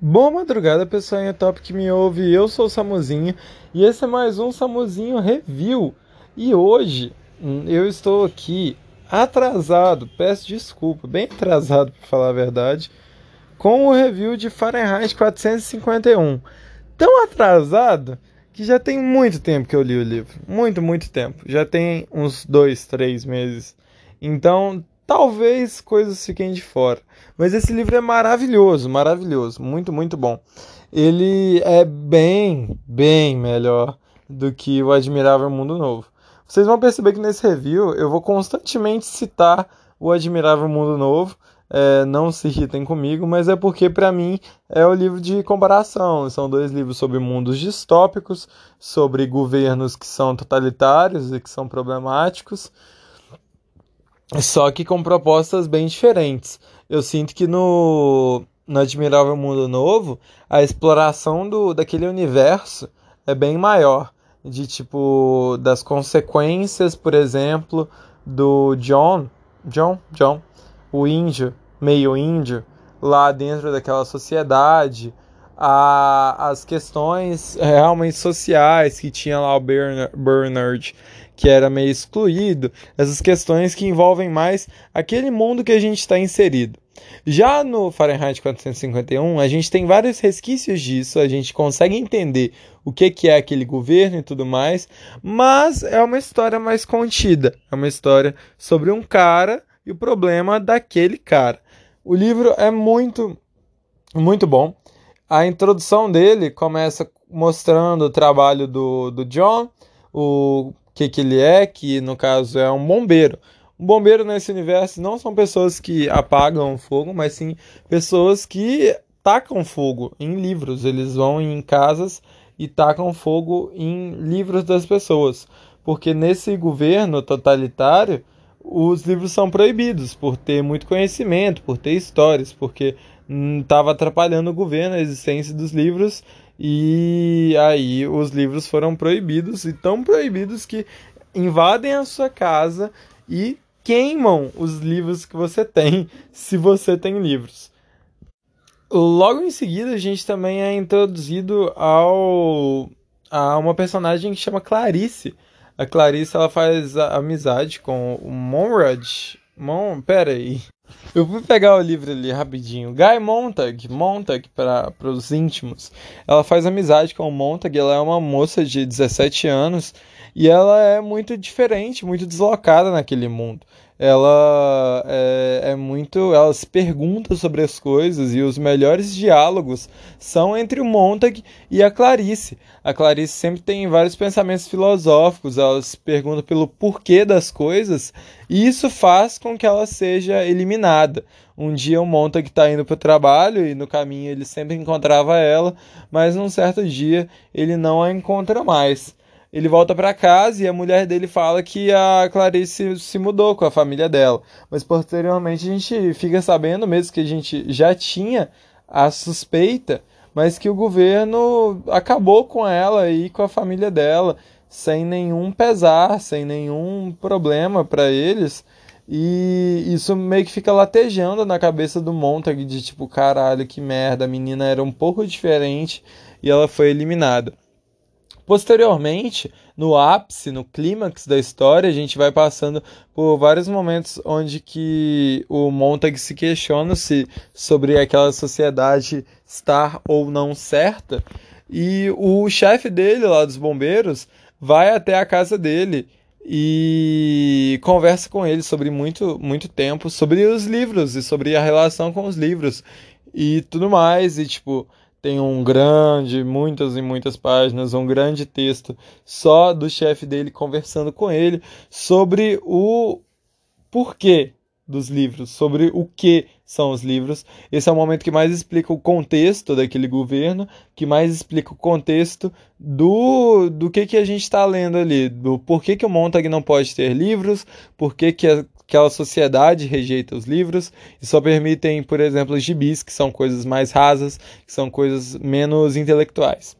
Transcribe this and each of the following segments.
Boa madrugada, pessoal top que me ouve. Eu sou o Samuzinho e esse é mais um Samuzinho Review. E hoje hum, eu estou aqui atrasado, peço desculpa, bem atrasado para falar a verdade, com o review de Fahrenheit 451. Tão atrasado que já tem muito tempo que eu li o livro, muito, muito tempo. Já tem uns dois, três meses. Então talvez coisas fiquem de fora. Mas esse livro é maravilhoso, maravilhoso, muito, muito bom. Ele é bem, bem melhor do que o Admirável Mundo Novo. Vocês vão perceber que nesse review eu vou constantemente citar o Admirável Mundo Novo. É, não se irritem comigo, mas é porque para mim é o livro de comparação. São dois livros sobre mundos distópicos, sobre governos que são totalitários e que são problemáticos só que com propostas bem diferentes. Eu sinto que no, no Admirável Mundo Novo, a exploração do, daquele universo é bem maior. De tipo, das consequências, por exemplo, do John, John, John, o índio, meio índio, lá dentro daquela sociedade, a, as questões realmente sociais que tinha lá o Bernard, que era meio excluído, essas questões que envolvem mais aquele mundo que a gente está inserido. Já no Fahrenheit 451, a gente tem vários resquícios disso, a gente consegue entender o que, que é aquele governo e tudo mais, mas é uma história mais contida, é uma história sobre um cara e o problema daquele cara. O livro é muito, muito bom. A introdução dele começa mostrando o trabalho do, do John, o que, que ele é, que no caso é um bombeiro. Um bombeiro nesse universo não são pessoas que apagam fogo, mas sim pessoas que tacam fogo em livros. Eles vão em casas e tacam fogo em livros das pessoas. Porque nesse governo totalitário, os livros são proibidos por ter muito conhecimento, por ter histórias, porque estava atrapalhando o governo, a existência dos livros e aí os livros foram proibidos e tão proibidos que invadem a sua casa e queimam os livros que você tem, se você tem livros. Logo em seguida, a gente também é introduzido ao a uma personagem que chama Clarice. A Clarice ela faz amizade com o Monrad. Mon, pera aí. Eu fui pegar o livro ali rapidinho. Guy Montag, Montag para os íntimos. Ela faz amizade com o Montag, ela é uma moça de 17 anos e ela é muito diferente, muito deslocada naquele mundo ela é, é, muito. Ela se pergunta sobre as coisas e os melhores diálogos são entre o Montag e a Clarice. A Clarice sempre tem vários pensamentos filosóficos, ela se pergunta pelo porquê das coisas e isso faz com que ela seja eliminada. Um dia o Montag está indo para o trabalho e no caminho ele sempre encontrava ela, mas num certo dia ele não a encontra mais ele volta para casa e a mulher dele fala que a Clarice se mudou com a família dela. Mas posteriormente a gente fica sabendo, mesmo que a gente já tinha a suspeita, mas que o governo acabou com ela e com a família dela, sem nenhum pesar, sem nenhum problema para eles. E isso meio que fica latejando na cabeça do Montag de tipo, caralho, que merda, a menina era um pouco diferente e ela foi eliminada. Posteriormente, no ápice, no clímax da história, a gente vai passando por vários momentos onde que o Montag se questiona se sobre aquela sociedade estar ou não certa, e o chefe dele lá dos bombeiros vai até a casa dele e conversa com ele sobre muito muito tempo sobre os livros e sobre a relação com os livros e tudo mais e tipo tem um grande, muitas e muitas páginas, um grande texto só do chefe dele conversando com ele sobre o porquê dos livros, sobre o que são os livros. Esse é o momento que mais explica o contexto daquele governo, que mais explica o contexto do, do que, que a gente está lendo ali, do porquê que o Montag não pode ter livros, porquê que aquela sociedade rejeita os livros e só permitem, por exemplo, gibis, que são coisas mais rasas, que são coisas menos intelectuais.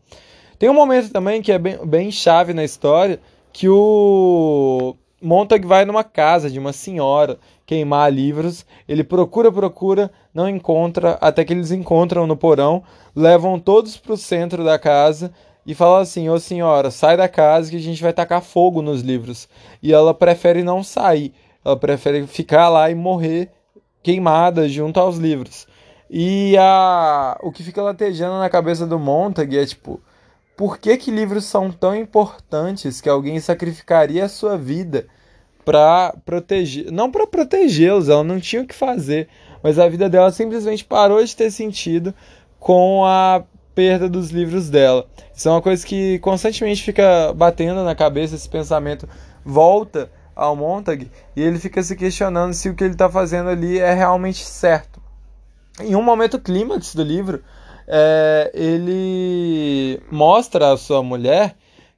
Tem um momento também que é bem, bem chave na história, que o Montag vai numa casa de uma senhora queimar livros. Ele procura, procura, não encontra, até que eles encontram no porão, levam todos para o centro da casa e falam assim: Ô senhora, sai da casa que a gente vai tacar fogo nos livros. E ela prefere não sair, ela prefere ficar lá e morrer queimada junto aos livros. E a... o que fica latejando na cabeça do Montag é tipo por que, que livros são tão importantes que alguém sacrificaria a sua vida para proteger, não para protegê-los, ela não tinha o que fazer, mas a vida dela simplesmente parou de ter sentido com a perda dos livros dela. Isso é uma coisa que constantemente fica batendo na cabeça, esse pensamento volta ao Montag e ele fica se questionando se o que ele está fazendo ali é realmente certo. Em um momento clímax do livro, é, ele mostra a sua mulher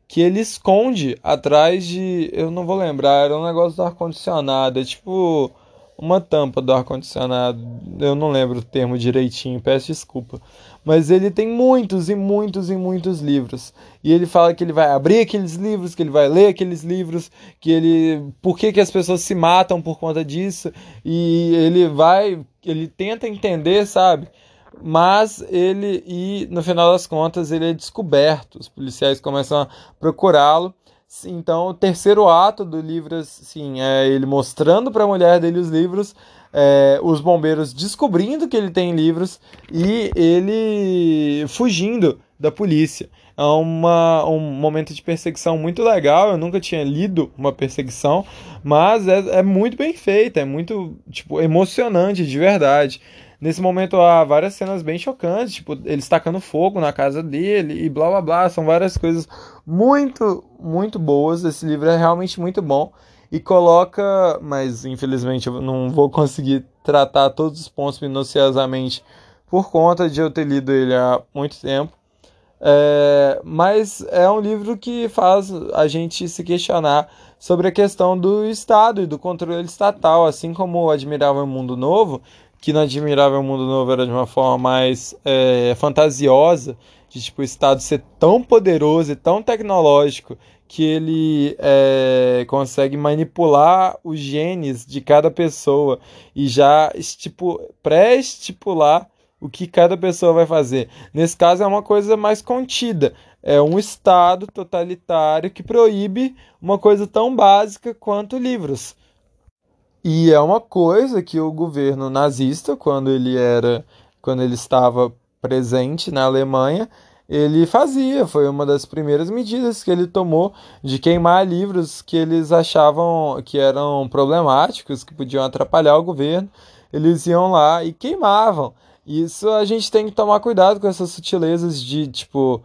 que ele esconde atrás de. Eu não vou lembrar, era um negócio do ar-condicionado. É tipo uma tampa do ar-condicionado. Eu não lembro o termo direitinho, peço desculpa. Mas ele tem muitos e muitos e muitos livros. E ele fala que ele vai abrir aqueles livros, que ele vai ler aqueles livros, que ele. Por que, que as pessoas se matam por conta disso? E ele vai. Ele tenta entender, sabe? mas ele e no final das contas ele é descoberto. Os policiais começam a procurá-lo. Então, o terceiro ato do livro, assim, é ele mostrando para a mulher dele os livros, é, os bombeiros descobrindo que ele tem livros e ele fugindo da polícia. É uma, um momento de perseguição muito legal. Eu nunca tinha lido uma perseguição, mas é, é muito bem feita, é muito tipo, emocionante de verdade. Nesse momento há várias cenas bem chocantes, tipo, ele tacando fogo na casa dele e blá blá blá. São várias coisas muito, muito boas. Esse livro é realmente muito bom e coloca, mas infelizmente eu não vou conseguir tratar todos os pontos minuciosamente por conta de eu ter lido ele há muito tempo. É, mas é um livro que faz a gente se questionar sobre a questão do Estado e do controle estatal, assim como o Admirável Mundo Novo, que no Admirável Mundo Novo era de uma forma mais é, fantasiosa, de tipo o Estado ser tão poderoso e tão tecnológico que ele é, consegue manipular os genes de cada pessoa e já pré-estipular o que cada pessoa vai fazer. Nesse caso é uma coisa mais contida. É um Estado totalitário que proíbe uma coisa tão básica quanto livros. E é uma coisa que o governo nazista, quando ele era, quando ele estava presente na Alemanha, ele fazia. Foi uma das primeiras medidas que ele tomou de queimar livros que eles achavam que eram problemáticos, que podiam atrapalhar o governo. Eles iam lá e queimavam. Isso a gente tem que tomar cuidado com essas sutilezas de tipo,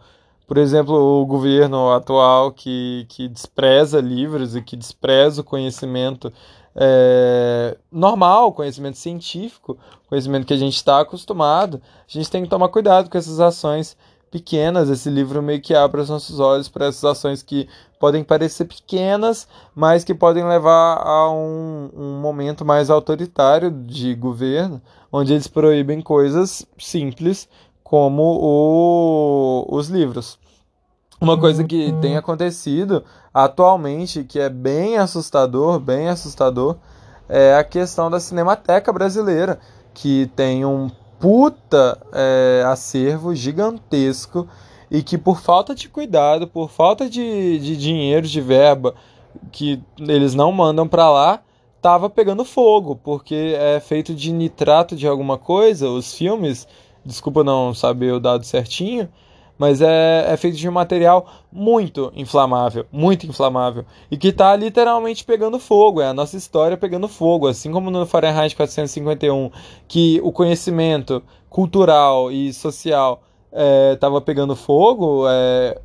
por exemplo, o governo atual que, que despreza livros e que despreza o conhecimento é, normal, conhecimento científico, conhecimento que a gente está acostumado, a gente tem que tomar cuidado com essas ações pequenas. Esse livro meio que abre os nossos olhos para essas ações que podem parecer pequenas, mas que podem levar a um, um momento mais autoritário de governo, onde eles proíbem coisas simples como o, os livros. Uma coisa que tem acontecido atualmente, que é bem assustador, bem assustador, é a questão da Cinemateca Brasileira, que tem um puta é, acervo gigantesco e que por falta de cuidado, por falta de, de dinheiro, de verba, que eles não mandam para lá, tava pegando fogo, porque é feito de nitrato de alguma coisa, os filmes, desculpa não saber o dado certinho, mas é, é feito de um material muito inflamável, muito inflamável, e que está literalmente pegando fogo, é a nossa história pegando fogo, assim como no Fahrenheit 451, que o conhecimento cultural e social estava é, pegando fogo, é,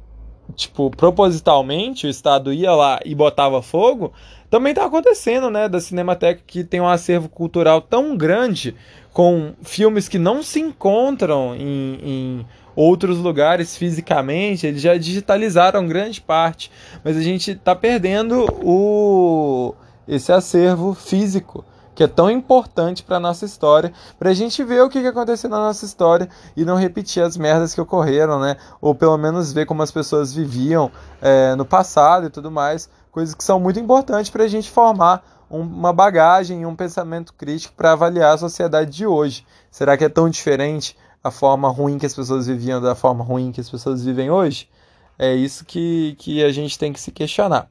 tipo, propositalmente o Estado ia lá e botava fogo, também está acontecendo, né, da Cinemateca que tem um acervo cultural tão grande com filmes que não se encontram em, em outros lugares fisicamente, eles já digitalizaram grande parte, mas a gente está perdendo o, esse acervo físico que é tão importante para nossa história, para a gente ver o que, que aconteceu na nossa história e não repetir as merdas que ocorreram, né? Ou pelo menos ver como as pessoas viviam é, no passado e tudo mais, coisas que são muito importantes para a gente formar uma bagagem e um pensamento crítico para avaliar a sociedade de hoje. Será que é tão diferente a forma ruim que as pessoas viviam da forma ruim que as pessoas vivem hoje? É isso que, que a gente tem que se questionar.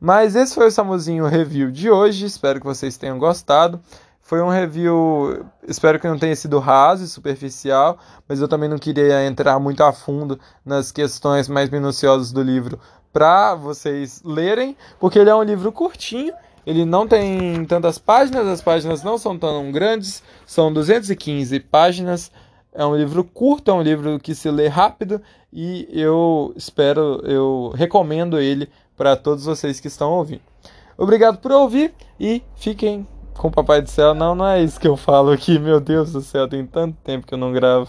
Mas esse foi o Samuzinho Review de hoje. Espero que vocês tenham gostado. Foi um review, espero que não tenha sido raso e superficial, mas eu também não queria entrar muito a fundo nas questões mais minuciosas do livro para vocês lerem, porque ele é um livro curtinho, ele não tem tantas páginas, as páginas não são tão grandes, são 215 páginas. É um livro curto, é um livro que se lê rápido e eu espero, eu recomendo ele para todos vocês que estão ouvindo. Obrigado por ouvir e fiquem com o Papai do Céu. Não, não é isso que eu falo aqui. Meu Deus do céu, tem tanto tempo que eu não gravo.